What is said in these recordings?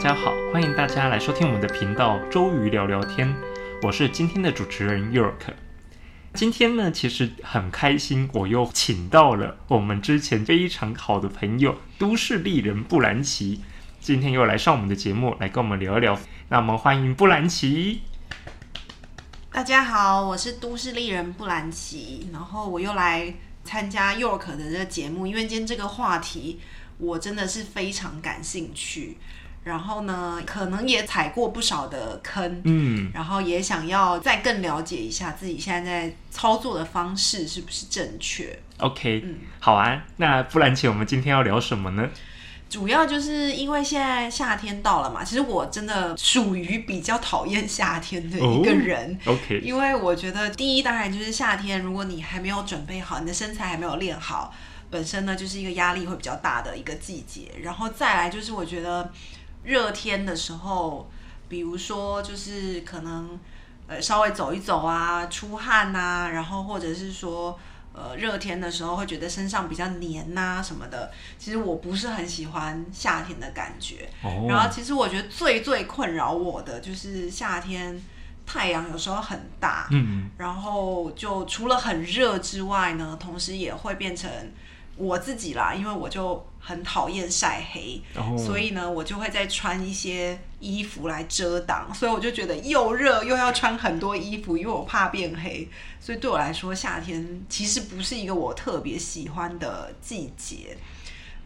家好，欢迎大家来收听我们的频道“周瑜聊聊天”，我是今天的主持人 York。今天呢，其实很开心，我又请到了我们之前非常好的朋友——都市丽人布兰奇，今天又来上我们的节目，来跟我们聊一聊。那我们欢迎布兰奇。大家好，我是都市丽人布兰奇，然后我又来参加 York 的这个节目，因为今天这个话题我真的是非常感兴趣。然后呢，可能也踩过不少的坑，嗯，然后也想要再更了解一下自己现在在操作的方式是不是正确。OK，嗯，好啊。那不然，请我们今天要聊什么呢？主要就是因为现在夏天到了嘛，其实我真的属于比较讨厌夏天的一个人。OK，因为我觉得第一，当然就是夏天，如果你还没有准备好，你的身材还没有练好，本身呢就是一个压力会比较大的一个季节。然后再来就是我觉得。热天的时候，比如说就是可能呃稍微走一走啊，出汗呐，然后或者是说呃热天的时候会觉得身上比较黏呐什么的。其实我不是很喜欢夏天的感觉。哦。然后其实我觉得最最困扰我的就是夏天太阳有时候很大。嗯。然后就除了很热之外呢，同时也会变成。我自己啦，因为我就很讨厌晒黑，所以呢，我就会再穿一些衣服来遮挡。所以我就觉得又热又要穿很多衣服，因为我怕变黑。所以对我来说，夏天其实不是一个我特别喜欢的季节。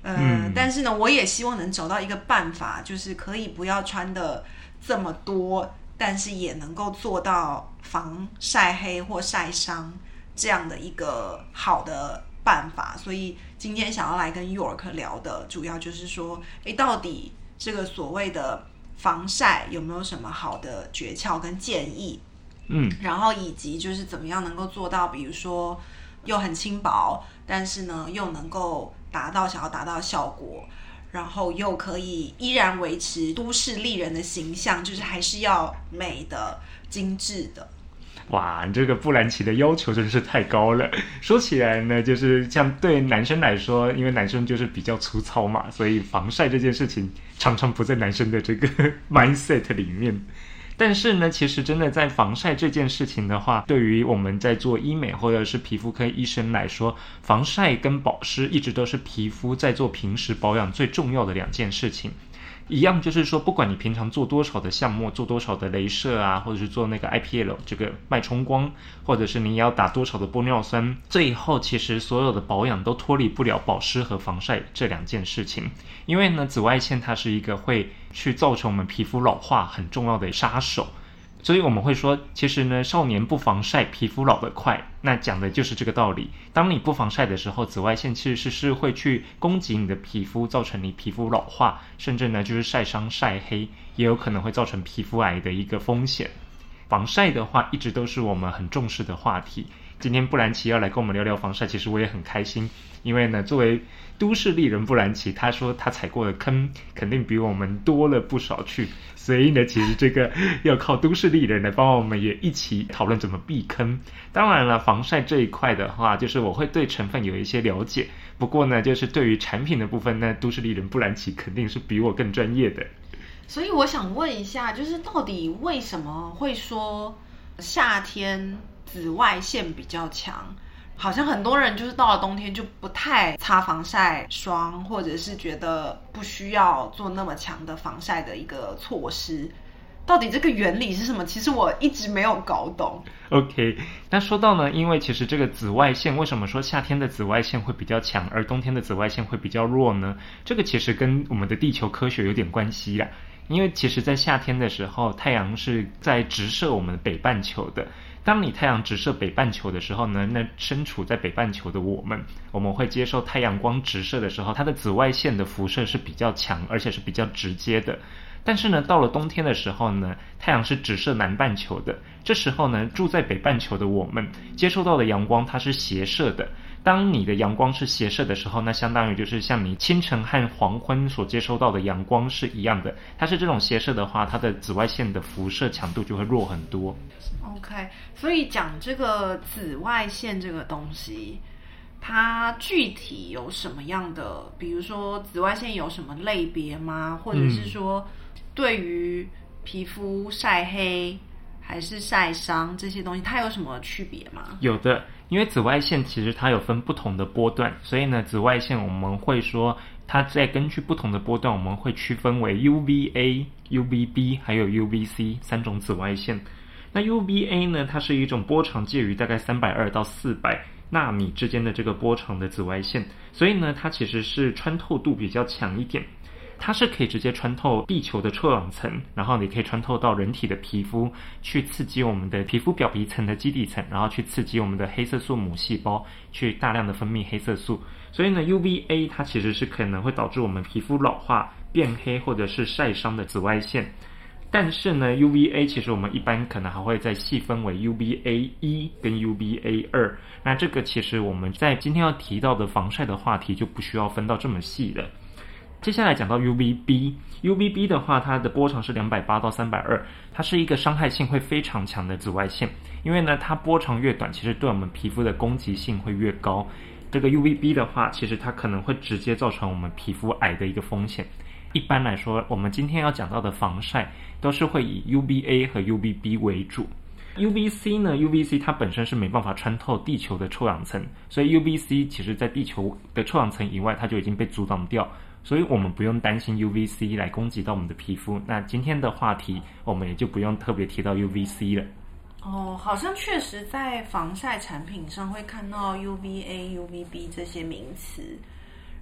嗯，但是呢，我也希望能找到一个办法，就是可以不要穿的这么多，但是也能够做到防晒黑或晒伤这样的一个好的。办法，所以今天想要来跟 York 聊的主要就是说，诶，到底这个所谓的防晒有没有什么好的诀窍跟建议？嗯，然后以及就是怎么样能够做到，比如说又很轻薄，但是呢又能够达到想要达到的效果，然后又可以依然维持都市丽人的形象，就是还是要美的、精致的。哇，这个布兰奇的要求真是太高了。说起来呢，就是像对男生来说，因为男生就是比较粗糙嘛，所以防晒这件事情常常不在男生的这个 mindset 里面。但是呢，其实真的在防晒这件事情的话，对于我们在做医美或者是皮肤科医生来说，防晒跟保湿一直都是皮肤在做平时保养最重要的两件事情。一样就是说，不管你平常做多少的项目，做多少的镭射啊，或者是做那个 IPL 这个脉冲光，或者是你要打多少的玻尿酸，最后其实所有的保养都脱离不了保湿和防晒这两件事情。因为呢，紫外线它是一个会去造成我们皮肤老化很重要的杀手。所以我们会说，其实呢，少年不防晒，皮肤老得快。那讲的就是这个道理。当你不防晒的时候，紫外线其实是是会去攻击你的皮肤，造成你皮肤老化，甚至呢就是晒伤、晒黑，也有可能会造成皮肤癌的一个风险。防晒的话，一直都是我们很重视的话题。今天布兰奇要来跟我们聊聊防晒，其实我也很开心，因为呢，作为都市丽人布兰奇，他说他踩过的坑肯定比我们多了不少去。所以呢，其实这个要靠都市丽人来帮我们也一起讨论怎么避坑。当然了，防晒这一块的话，就是我会对成分有一些了解。不过呢，就是对于产品的部分呢，都市丽人布兰奇肯定是比我更专业的。所以我想问一下，就是到底为什么会说夏天紫外线比较强？好像很多人就是到了冬天就不太擦防晒霜，或者是觉得不需要做那么强的防晒的一个措施。到底这个原理是什么？其实我一直没有搞懂。OK，那说到呢，因为其实这个紫外线为什么说夏天的紫外线会比较强，而冬天的紫外线会比较弱呢？这个其实跟我们的地球科学有点关系啦。因为其实，在夏天的时候，太阳是在直射我们北半球的。当你太阳直射北半球的时候呢，那身处在北半球的我们，我们会接受太阳光直射的时候，它的紫外线的辐射是比较强，而且是比较直接的。但是呢，到了冬天的时候呢，太阳是直射南半球的，这时候呢，住在北半球的我们接收到的阳光它是斜射的。当你的阳光是斜射的时候，那相当于就是像你清晨和黄昏所接收到的阳光是一样的。它是这种斜射的话，它的紫外线的辐射强度就会弱很多。OK，所以讲这个紫外线这个东西，它具体有什么样的？比如说紫外线有什么类别吗？或者是说，对于皮肤晒黑还是晒伤这些东西，它有什么区别吗？有的，因为紫外线其实它有分不同的波段，所以呢，紫外线我们会说它在根据不同的波段，我们会区分为 UVA、UVB 还有 UVC 三种紫外线。那 UVA 呢，它是一种波长介于大概三百二到四百纳米之间的这个波长的紫外线，所以呢，它其实是穿透度比较强一点。它是可以直接穿透地球的臭氧层，然后你可以穿透到人体的皮肤，去刺激我们的皮肤表皮层的基底层，然后去刺激我们的黑色素母细胞，去大量的分泌黑色素。所以呢，UVA 它其实是可能会导致我们皮肤老化、变黑或者是晒伤的紫外线。但是呢，UVA 其实我们一般可能还会再细分为 UVA 一跟 UVA 二。那这个其实我们在今天要提到的防晒的话题就不需要分到这么细了。接下来讲到 UVB，UVB 的话，它的波长是两百八到三百二，它是一个伤害性会非常强的紫外线。因为呢，它波长越短，其实对我们皮肤的攻击性会越高。这个 UVB 的话，其实它可能会直接造成我们皮肤癌的一个风险。一般来说，我们今天要讲到的防晒都是会以 UVA 和 UVB 为主。UVC 呢，UVC 它本身是没办法穿透地球的臭氧层，所以 UVC 其实在地球的臭氧层以外，它就已经被阻挡掉。所以我们不用担心 UVC 来攻击到我们的皮肤。那今天的话题，我们也就不用特别提到 UVC 了。哦，好像确实在防晒产品上会看到 UVA、UVB 这些名词，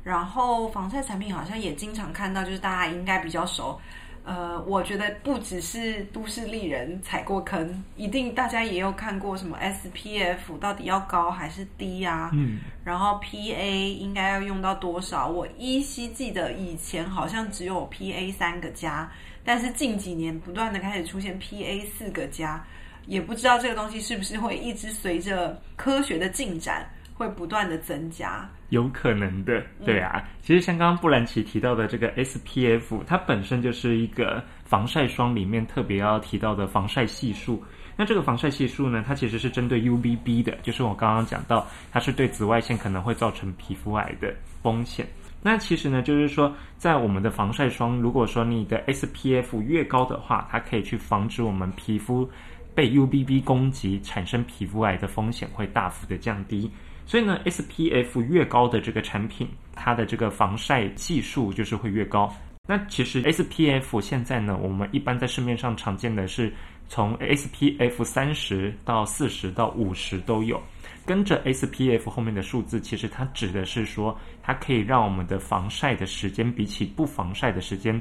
然后防晒产品好像也经常看到，就是大家应该比较熟。呃，我觉得不只是都市丽人踩过坑，一定大家也有看过什么 SPF 到底要高还是低啊？嗯，然后 PA 应该要用到多少？我依稀记得以前好像只有 PA 三个加，但是近几年不断的开始出现 PA 四个加，也不知道这个东西是不是会一直随着科学的进展会不断的增加。有可能的，对啊。其实像刚刚布兰奇提到的这个 SPF，它本身就是一个防晒霜里面特别要提到的防晒系数。那这个防晒系数呢，它其实是针对 UVB 的，就是我刚刚讲到，它是对紫外线可能会造成皮肤癌的风险。那其实呢，就是说在我们的防晒霜，如果说你的 SPF 越高的话，它可以去防止我们皮肤被 UVB 攻击，产生皮肤癌的风险会大幅的降低。所以呢，SPF 越高的这个产品，它的这个防晒系数就是会越高。那其实 SPF 现在呢，我们一般在市面上常见的是从 SPF 三十到四十到五十都有。跟着 SPF 后面的数字，其实它指的是说，它可以让我们的防晒的时间比起不防晒的时间，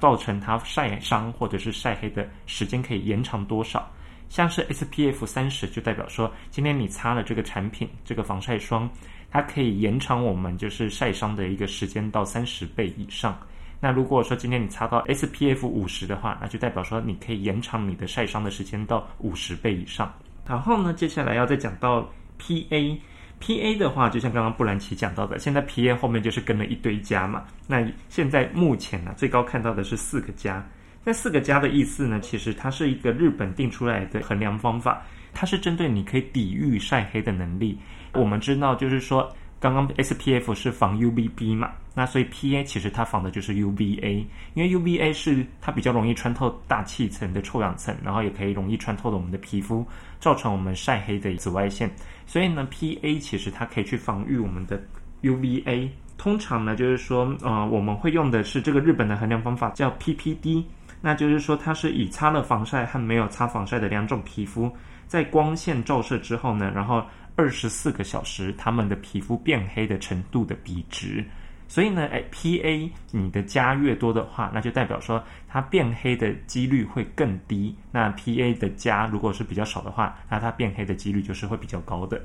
造成它晒伤或者是晒黑的时间可以延长多少。像是 SPF 三十，就代表说，今天你擦了这个产品，这个防晒霜，它可以延长我们就是晒伤的一个时间到三十倍以上。那如果说今天你擦到 SPF 五十的话，那就代表说你可以延长你的晒伤的时间到五十倍以上。然后呢，接下来要再讲到 PA，PA 的话，就像刚刚布兰奇讲到的，现在 PA 后面就是跟了一堆加嘛。那现在目前呢，最高看到的是四个加。那四个加的意思呢？其实它是一个日本定出来的衡量方法，它是针对你可以抵御晒黑的能力。我们知道，就是说，刚刚 SPF 是防 UVB 嘛，那所以 PA 其实它防的就是 UVA，因为 UVA 是它比较容易穿透大气层的臭氧层，然后也可以容易穿透的我们的皮肤，造成我们晒黑的紫外线。所以呢，PA 其实它可以去防御我们的 UVA。通常呢，就是说，呃，我们会用的是这个日本的衡量方法，叫 PPD。那就是说，它是以擦了防晒和没有擦防晒的两种皮肤，在光线照射之后呢，然后二十四个小时，它们的皮肤变黑的程度的比值。所以呢，哎，PA 你的加越多的话，那就代表说它变黑的几率会更低。那 PA 的加如果是比较少的话，那它变黑的几率就是会比较高的。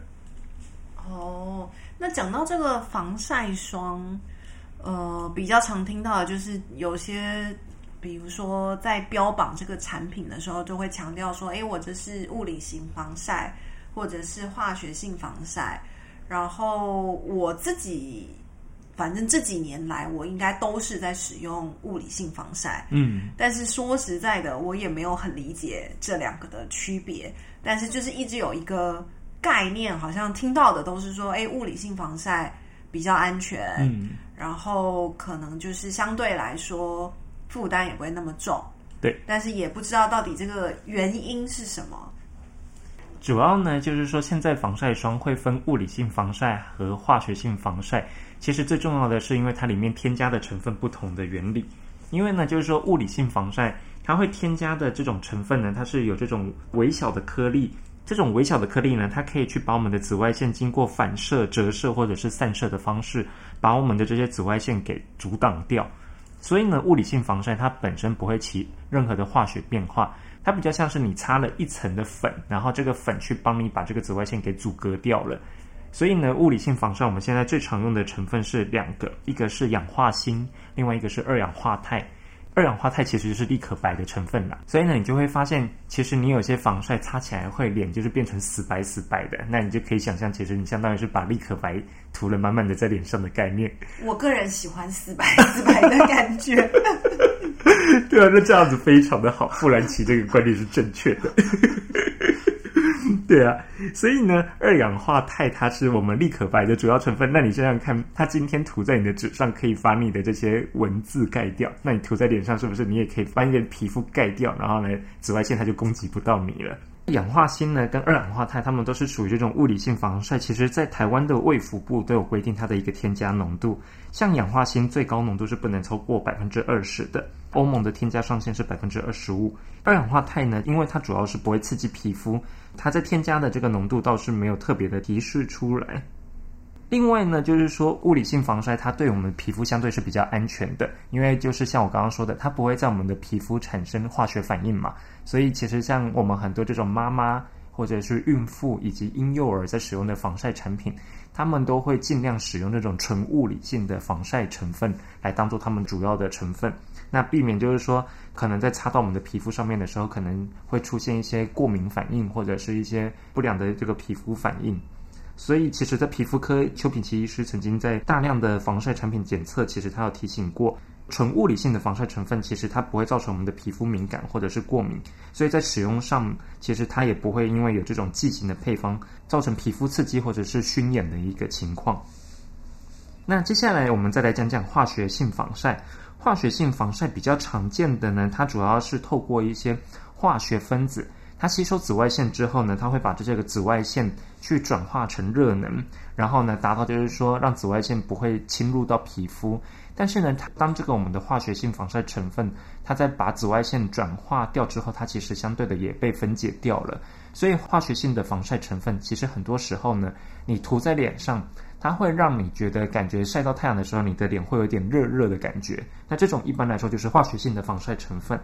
哦，那讲到这个防晒霜，呃，比较常听到的就是有些。比如说，在标榜这个产品的时候，就会强调说：“哎，我这是物理型防晒，或者是化学性防晒。”然后我自己，反正这几年来，我应该都是在使用物理性防晒。嗯，但是说实在的，我也没有很理解这两个的区别。但是就是一直有一个概念，好像听到的都是说：“哎，物理性防晒比较安全。”嗯，然后可能就是相对来说。负担也不会那么重，对，但是也不知道到底这个原因是什么。主要呢，就是说现在防晒霜会分物理性防晒和化学性防晒。其实最重要的是，因为它里面添加的成分不同的原理。因为呢，就是说物理性防晒，它会添加的这种成分呢，它是有这种微小的颗粒。这种微小的颗粒呢，它可以去把我们的紫外线经过反射、折射或者是散射的方式，把我们的这些紫外线给阻挡掉。所以呢，物理性防晒它本身不会起任何的化学变化。它比较像是你擦了一层的粉，然后这个粉去帮你把这个紫外线给阻隔掉了。所以呢，物理性防晒我们现在最常用的成分是两个，一个是氧化锌，另外一个是二氧化钛。二氧化钛其实就是立可白的成分啦，所以呢，你就会发现，其实你有些防晒擦起来会脸就是变成死白死白的，那你就可以想象，其实你相当于是把立可白涂了满满的在脸上的概念。我个人喜欢死白死白的感觉。对啊，那这样子非常的好，富兰奇这个观点是正确的。对啊，所以呢，二氧化钛它是我们立可白的主要成分。那你想想看，它今天涂在你的纸上，可以把你的这些文字盖掉。那你涂在脸上，是不是你也可以把你的皮肤盖掉？然后呢，紫外线它就攻击不到你了。氧化锌呢，跟二氧化钛，它们都是属于这种物理性防晒。其实，在台湾的卫福部都有规定它的一个添加浓度。像氧化锌最高浓度是不能超过百分之二十的，欧盟的添加上限是百分之二十五。二氧化钛呢，因为它主要是不会刺激皮肤，它在添加的这个浓度倒是没有特别的提示出来。另外呢，就是说物理性防晒，它对我们皮肤相对是比较安全的，因为就是像我刚刚说的，它不会在我们的皮肤产生化学反应嘛。所以其实像我们很多这种妈妈或者是孕妇以及婴幼儿在使用的防晒产品，他们都会尽量使用这种纯物理性的防晒成分来当做他们主要的成分，那避免就是说可能在擦到我们的皮肤上面的时候，可能会出现一些过敏反应或者是一些不良的这个皮肤反应。所以，其实，在皮肤科，邱品奇医师曾经在大量的防晒产品检测，其实他有提醒过，纯物理性的防晒成分，其实它不会造成我们的皮肤敏感或者是过敏。所以在使用上，其实它也不会因为有这种剂型的配方，造成皮肤刺激或者是熏眼的一个情况。那接下来，我们再来讲讲化学性防晒。化学性防晒比较常见的呢，它主要是透过一些化学分子。它吸收紫外线之后呢，它会把这个紫外线去转化成热能，然后呢，达到就是说让紫外线不会侵入到皮肤。但是呢，它当这个我们的化学性防晒成分，它在把紫外线转化掉之后，它其实相对的也被分解掉了。所以化学性的防晒成分，其实很多时候呢，你涂在脸上，它会让你觉得感觉晒到太阳的时候，你的脸会有点热热的感觉。那这种一般来说就是化学性的防晒成分。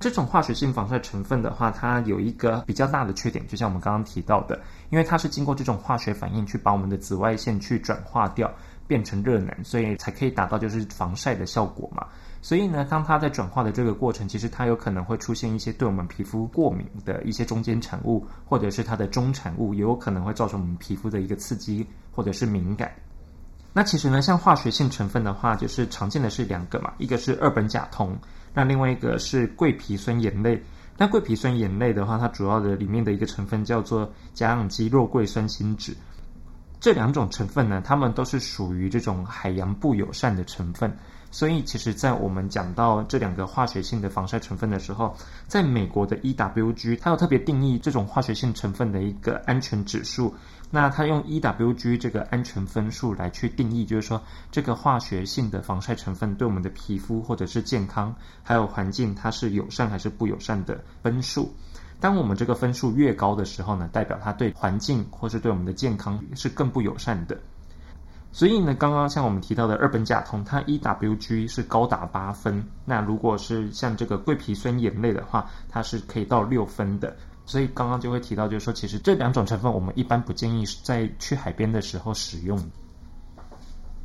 这种化学性防晒成分的话，它有一个比较大的缺点，就像我们刚刚提到的，因为它是经过这种化学反应去把我们的紫外线去转化掉，变成热能，所以才可以达到就是防晒的效果嘛。所以呢，当它在转化的这个过程，其实它有可能会出现一些对我们皮肤过敏的一些中间产物，或者是它的中产物，也有可能会造成我们皮肤的一个刺激或者是敏感。那其实呢，像化学性成分的话，就是常见的是两个嘛，一个是二苯甲酮。那另外一个是桂皮酸盐类，那桂皮酸盐类的话，它主要的里面的一个成分叫做甲氧基肉桂酸锌酯。这两种成分呢，它们都是属于这种海洋不友善的成分。所以，其实，在我们讲到这两个化学性的防晒成分的时候，在美国的 EWG，它有特别定义这种化学性成分的一个安全指数。那它用 EWG 这个安全分数来去定义，就是说这个化学性的防晒成分对我们的皮肤或者是健康还有环境，它是友善还是不友善的分数。当我们这个分数越高的时候呢，代表它对环境或是对我们的健康是更不友善的。所以呢，刚刚像我们提到的二苯甲酮，它 EWG 是高达八分。那如果是像这个桂皮酸盐类的话，它是可以到六分的。所以刚刚就会提到，就是说，其实这两种成分我们一般不建议在去海边的时候使用。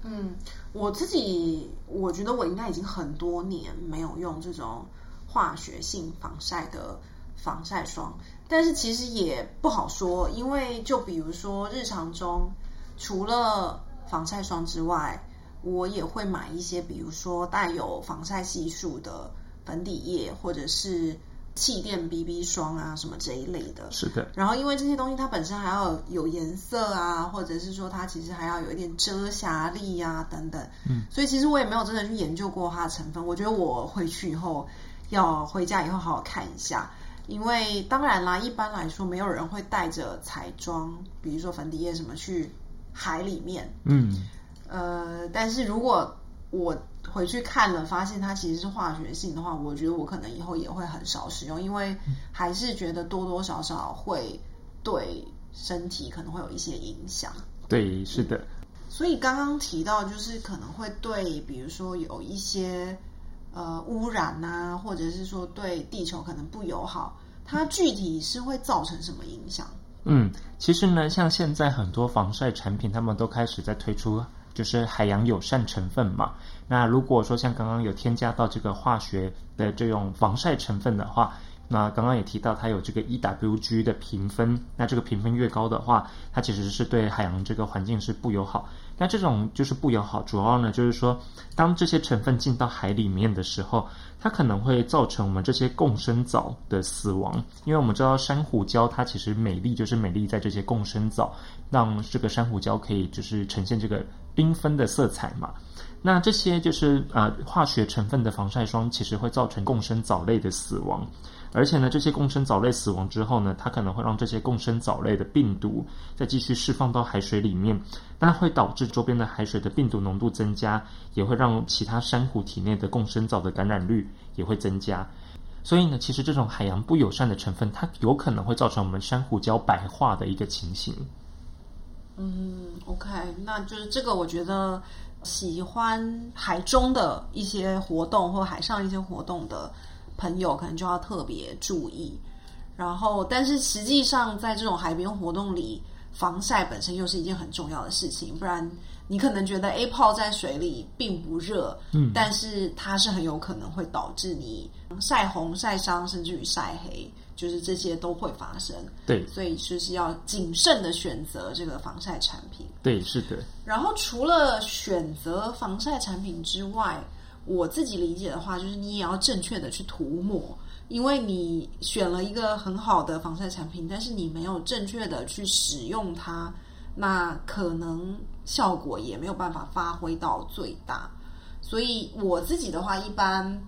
嗯，我自己我觉得我应该已经很多年没有用这种化学性防晒的防晒霜，但是其实也不好说，因为就比如说日常中除了防晒霜之外，我也会买一些，比如说带有防晒系数的粉底液，或者是气垫 BB 霜啊，什么这一类的。是的。然后，因为这些东西它本身还要有颜色啊，或者是说它其实还要有一点遮瑕力啊等等。嗯。所以其实我也没有真的去研究过它的成分。我觉得我回去以后。要回家以后好好看一下。因为当然啦，一般来说没有人会带着彩妆，比如说粉底液什么去海里面。嗯，呃，但是如果我回去看了，发现它其实是化学性的话，我觉得我可能以后也会很少使用，因为还是觉得多多少少会对身体可能会有一些影响。对，是的。所以刚刚提到，就是可能会对，比如说有一些呃污染啊，或者是说对地球可能不友好，它具体是会造成什么影响？嗯，其实呢，像现在很多防晒产品，他们都开始在推出就是海洋友善成分嘛。那如果说像刚刚有添加到这个化学的这种防晒成分的话，那刚刚也提到它有这个 EWG 的评分，那这个评分越高的话，它其实是对海洋这个环境是不友好。那这种就是不友好，主要呢就是说，当这些成分进到海里面的时候，它可能会造成我们这些共生藻的死亡。因为我们知道珊瑚礁它其实美丽就是美丽在这些共生藻，让这个珊瑚礁可以就是呈现这个缤纷的色彩嘛。那这些就是呃化学成分的防晒霜，其实会造成共生藻类的死亡。而且呢，这些共生藻类死亡之后呢，它可能会让这些共生藻类的病毒再继续释放到海水里面，那会导致周边的海水的病毒浓度增加，也会让其他珊瑚体内的共生藻的感染率也会增加。所以呢，其实这种海洋不友善的成分，它有可能会造成我们珊瑚礁白化的一个情形。嗯，OK，那就是这个，我觉得喜欢海中的一些活动或海上一些活动的。朋友可能就要特别注意，然后，但是实际上在这种海边活动里，防晒本身又是一件很重要的事情。不然，你可能觉得 A 泡在水里并不热，嗯，但是它是很有可能会导致你晒红、晒伤，甚至于晒黑，就是这些都会发生。对，所以就是要谨慎的选择这个防晒产品。对，是的。然后除了选择防晒产品之外，我自己理解的话，就是你也要正确的去涂抹，因为你选了一个很好的防晒产品，但是你没有正确的去使用它，那可能效果也没有办法发挥到最大。所以我自己的话，一般，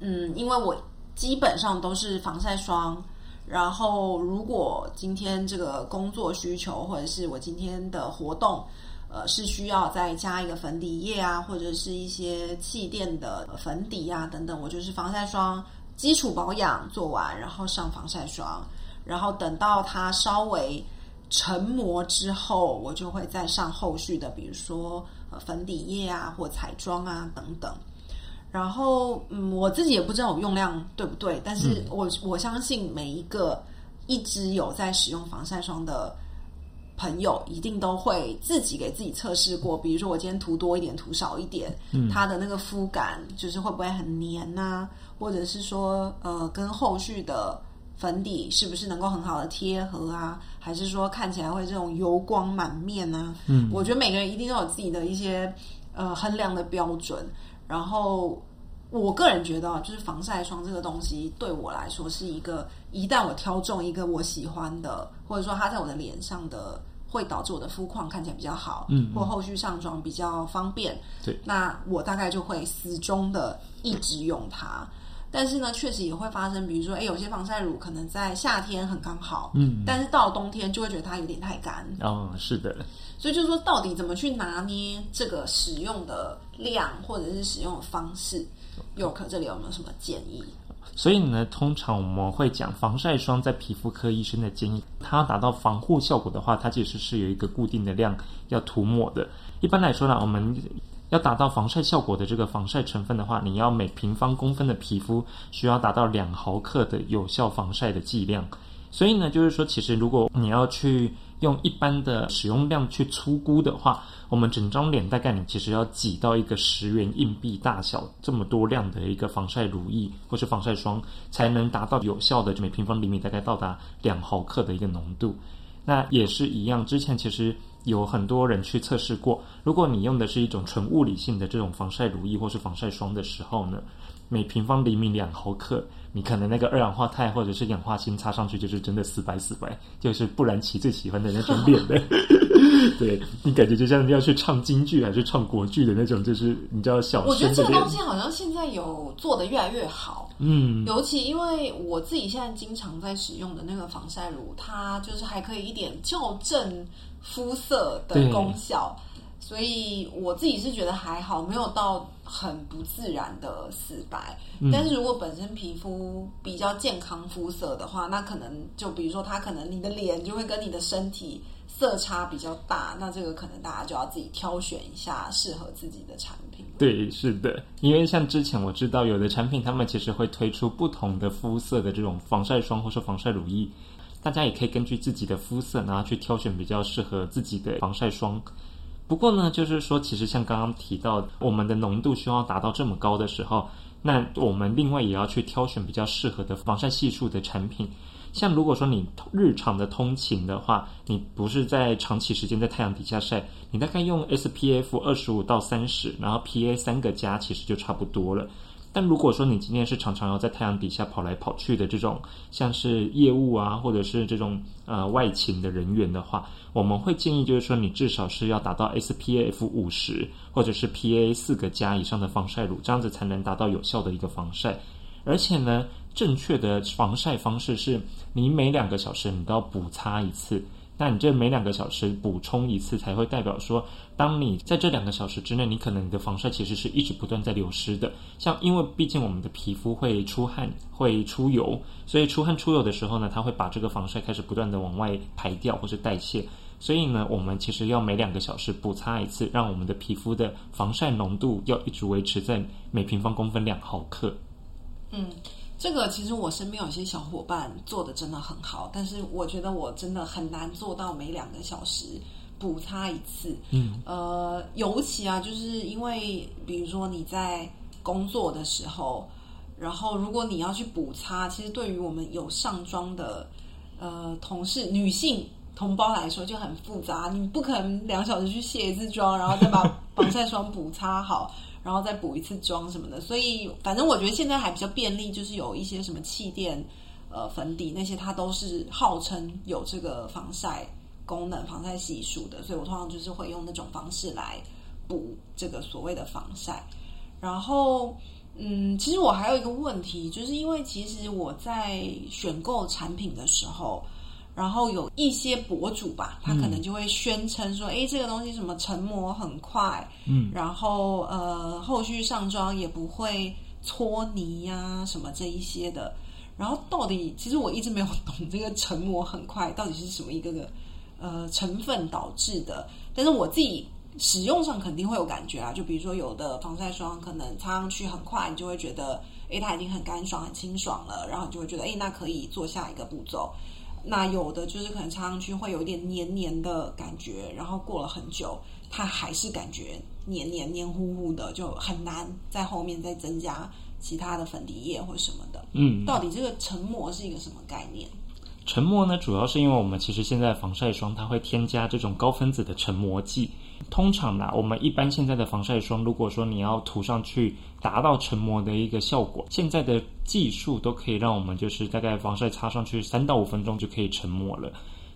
嗯，因为我基本上都是防晒霜，然后如果今天这个工作需求或者是我今天的活动。呃，是需要再加一个粉底液啊，或者是一些气垫的粉底啊等等。我就是防晒霜基础保养做完，然后上防晒霜，然后等到它稍微成膜之后，我就会再上后续的，比如说呃粉底液啊或彩妆啊等等。然后嗯，我自己也不知道我用量对不对，但是我我相信每一个一直有在使用防晒霜的。朋友一定都会自己给自己测试过，比如说我今天涂多一点，涂少一点，它的那个肤感就是会不会很黏呐？或者是说，呃，跟后续的粉底是不是能够很好的贴合啊？还是说看起来会这种油光满面呢？嗯，我觉得每个人一定都有自己的一些呃衡量的标准。然后我个人觉得，就是防晒霜这个东西对我来说是一个，一旦我挑中一个我喜欢的，或者说它在我的脸上的。会导致我的肤况看起来比较好，嗯，或后续上妆比较方便。对，那我大概就会始终的一直用它。但是呢，确实也会发生，比如说，哎，有些防晒乳可能在夏天很刚好，嗯，但是到了冬天就会觉得它有点太干。哦，是的。所以就是说，到底怎么去拿捏这个使用的量或者是使用的方式？佑可这里有没有什么建议？所以呢，通常我们会讲防晒霜，在皮肤科医生的建议，它要达到防护效果的话，它其实是有一个固定的量要涂抹的。一般来说呢，我们要达到防晒效果的这个防晒成分的话，你要每平方公分的皮肤需要达到两毫克的有效防晒的剂量。所以呢，就是说，其实如果你要去用一般的使用量去粗估的话，我们整张脸大概你其实要挤到一个十元硬币大小这么多量的一个防晒乳液或是防晒霜，才能达到有效的每平方厘米大概到达两毫克的一个浓度。那也是一样，之前其实有很多人去测试过，如果你用的是一种纯物理性的这种防晒乳液或是防晒霜的时候呢，每平方厘米两毫克。你可能那个二氧化钛或者是氧化锌擦上去，就是真的死白死白，就是不然其最喜欢的那种脸的。对你感觉就像要去唱京剧还是唱国剧的那种，就是你知道小我觉得这个东西好像现在有做的越来越好，嗯，尤其因为我自己现在经常在使用的那个防晒乳，它就是还可以一点校正肤色的功效，所以我自己是觉得还好，没有到很不自然的死白。嗯但是如果本身皮肤比较健康肤色的话，那可能就比如说它可能你的脸就会跟你的身体色差比较大，那这个可能大家就要自己挑选一下适合自己的产品。对，是的，因为像之前我知道有的产品，他们其实会推出不同的肤色的这种防晒霜或是防晒乳液，大家也可以根据自己的肤色，然后去挑选比较适合自己的防晒霜。不过呢，就是说，其实像刚刚提到，我们的浓度需要达到这么高的时候，那我们另外也要去挑选比较适合的防晒系数的产品。像如果说你日常的通勤的话，你不是在长期时间在太阳底下晒，你大概用 SPF 二十五到三十，然后 PA 三个加，其实就差不多了。但如果说你今天是常常要在太阳底下跑来跑去的这种，像是业务啊，或者是这种呃外勤的人员的话，我们会建议就是说你至少是要达到 SPF 五十或者是 PA 四个加以上的防晒乳，这样子才能达到有效的一个防晒。而且呢，正确的防晒方式是你每两个小时你都要补擦一次。那你这每两个小时补充一次，才会代表说，当你在这两个小时之内，你可能你的防晒其实是一直不断在流失的。像因为毕竟我们的皮肤会出汗、会出油，所以出汗出油的时候呢，它会把这个防晒开始不断的往外排掉或是代谢。所以呢，我们其实要每两个小时补擦一次，让我们的皮肤的防晒浓度要一直维持在每平方公分两毫克。嗯，这个其实我身边有些小伙伴做的真的很好，但是我觉得我真的很难做到每两个小时补擦一次。嗯，呃，尤其啊，就是因为比如说你在工作的时候，然后如果你要去补擦，其实对于我们有上妆的呃同事女性。同胞来说就很复杂，你不可能两小时去卸一次妆，然后再把 防晒霜补擦好，然后再补一次妆什么的。所以，反正我觉得现在还比较便利，就是有一些什么气垫、呃粉底那些，它都是号称有这个防晒功能、防晒系数的。所以我通常就是会用那种方式来补这个所谓的防晒。然后，嗯，其实我还有一个问题，就是因为其实我在选购产品的时候。然后有一些博主吧，他可能就会宣称说：“哎、这个东西什么成膜很快，嗯，然后呃，后续上妆也不会搓泥呀、什么这一些的。”然后到底，其实我一直没有懂这个成膜很快到底是什么一个个呃成分导致的。但是我自己使用上肯定会有感觉啊，就比如说有的防晒霜可能擦上去很快，你就会觉得，哎，它已经很干爽、很清爽了，然后你就会觉得，哎，那可以做下一个步骤。那有的就是可能擦上去会有一点黏黏的感觉，然后过了很久，它还是感觉黏黏黏糊糊的，就很难在后面再增加其他的粉底液或什么的。嗯，到底这个成膜是一个什么概念？成膜呢，主要是因为我们其实现在防晒霜它会添加这种高分子的成膜剂。通常呢，我们一般现在的防晒霜，如果说你要涂上去达到成膜的一个效果，现在的技术都可以让我们就是大概防晒擦上去三到五分钟就可以成膜了。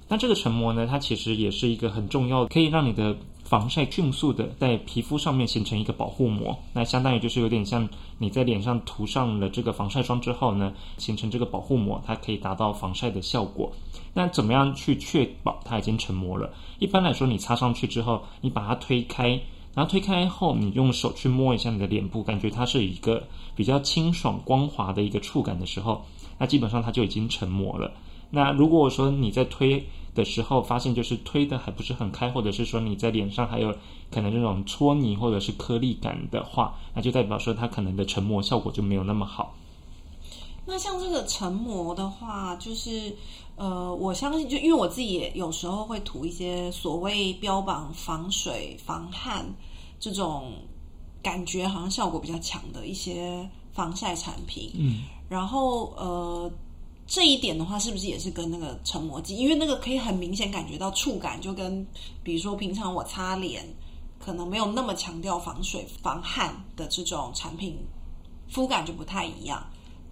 那这个成膜呢，它其实也是一个很重要，可以让你的防晒迅速的在皮肤上面形成一个保护膜。那相当于就是有点像你在脸上涂上了这个防晒霜之后呢，形成这个保护膜，它可以达到防晒的效果。那怎么样去确保它已经成膜了？一般来说，你擦上去之后，你把它推开，然后推开后，你用手去摸一下你的脸部，感觉它是一个比较清爽光滑的一个触感的时候，那基本上它就已经成膜了。那如果说你在推的时候发现就是推的还不是很开，或者是说你在脸上还有可能这种搓泥或者是颗粒感的话，那就代表说它可能的成膜效果就没有那么好。那像这个成膜的话，就是呃，我相信，就因为我自己也有时候会涂一些所谓标榜防水、防汗这种感觉好像效果比较强的一些防晒产品，嗯，然后呃。这一点的话，是不是也是跟那个成膜剂？因为那个可以很明显感觉到触感，就跟比如说平常我擦脸，可能没有那么强调防水防汗的这种产品，肤感就不太一样。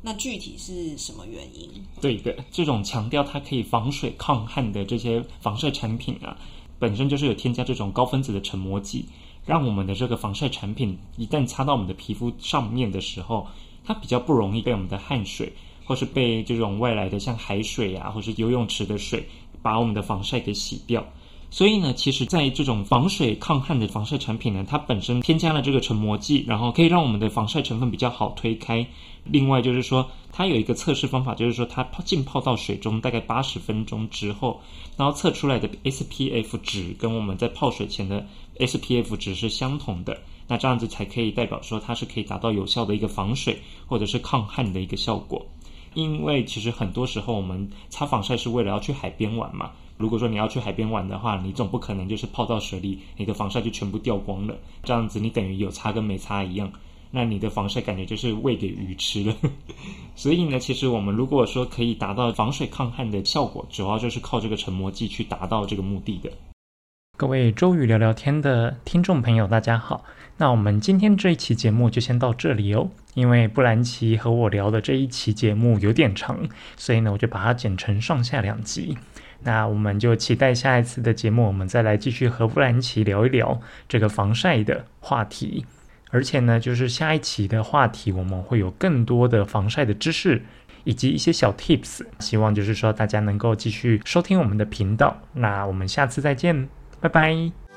那具体是什么原因？对的，这种强调它可以防水抗汗的这些防晒产品啊，本身就是有添加这种高分子的成膜剂，让我们的这个防晒产品一旦擦到我们的皮肤上面的时候，它比较不容易被我们的汗水，或是被这种外来的像海水啊，或是游泳池的水，把我们的防晒给洗掉。所以呢，其实在这种防水抗汗的防晒产品呢，它本身添加了这个成膜剂，然后可以让我们的防晒成分比较好推开。另外就是说，它有一个测试方法，就是说它泡浸泡到水中大概八十分钟之后，然后测出来的 SPF 值跟我们在泡水前的 SPF 值是相同的，那这样子才可以代表说它是可以达到有效的一个防水或者是抗汗的一个效果。因为其实很多时候我们擦防晒是为了要去海边玩嘛。如果说你要去海边玩的话，你总不可能就是泡到水里，你的防晒就全部掉光了。这样子你等于有擦跟没擦一样，那你的防晒感觉就是喂给鱼吃了。所以呢，其实我们如果说可以达到防水抗汗的效果，主要就是靠这个成膜剂去达到这个目的的。各位周瑜聊聊天的听众朋友，大家好。那我们今天这一期节目就先到这里哦，因为布兰奇和我聊的这一期节目有点长，所以呢，我就把它剪成上下两集。那我们就期待下一次的节目，我们再来继续和布兰奇聊一聊这个防晒的话题。而且呢，就是下一期的话题，我们会有更多的防晒的知识以及一些小 tips。希望就是说大家能够继续收听我们的频道。那我们下次再见，拜拜。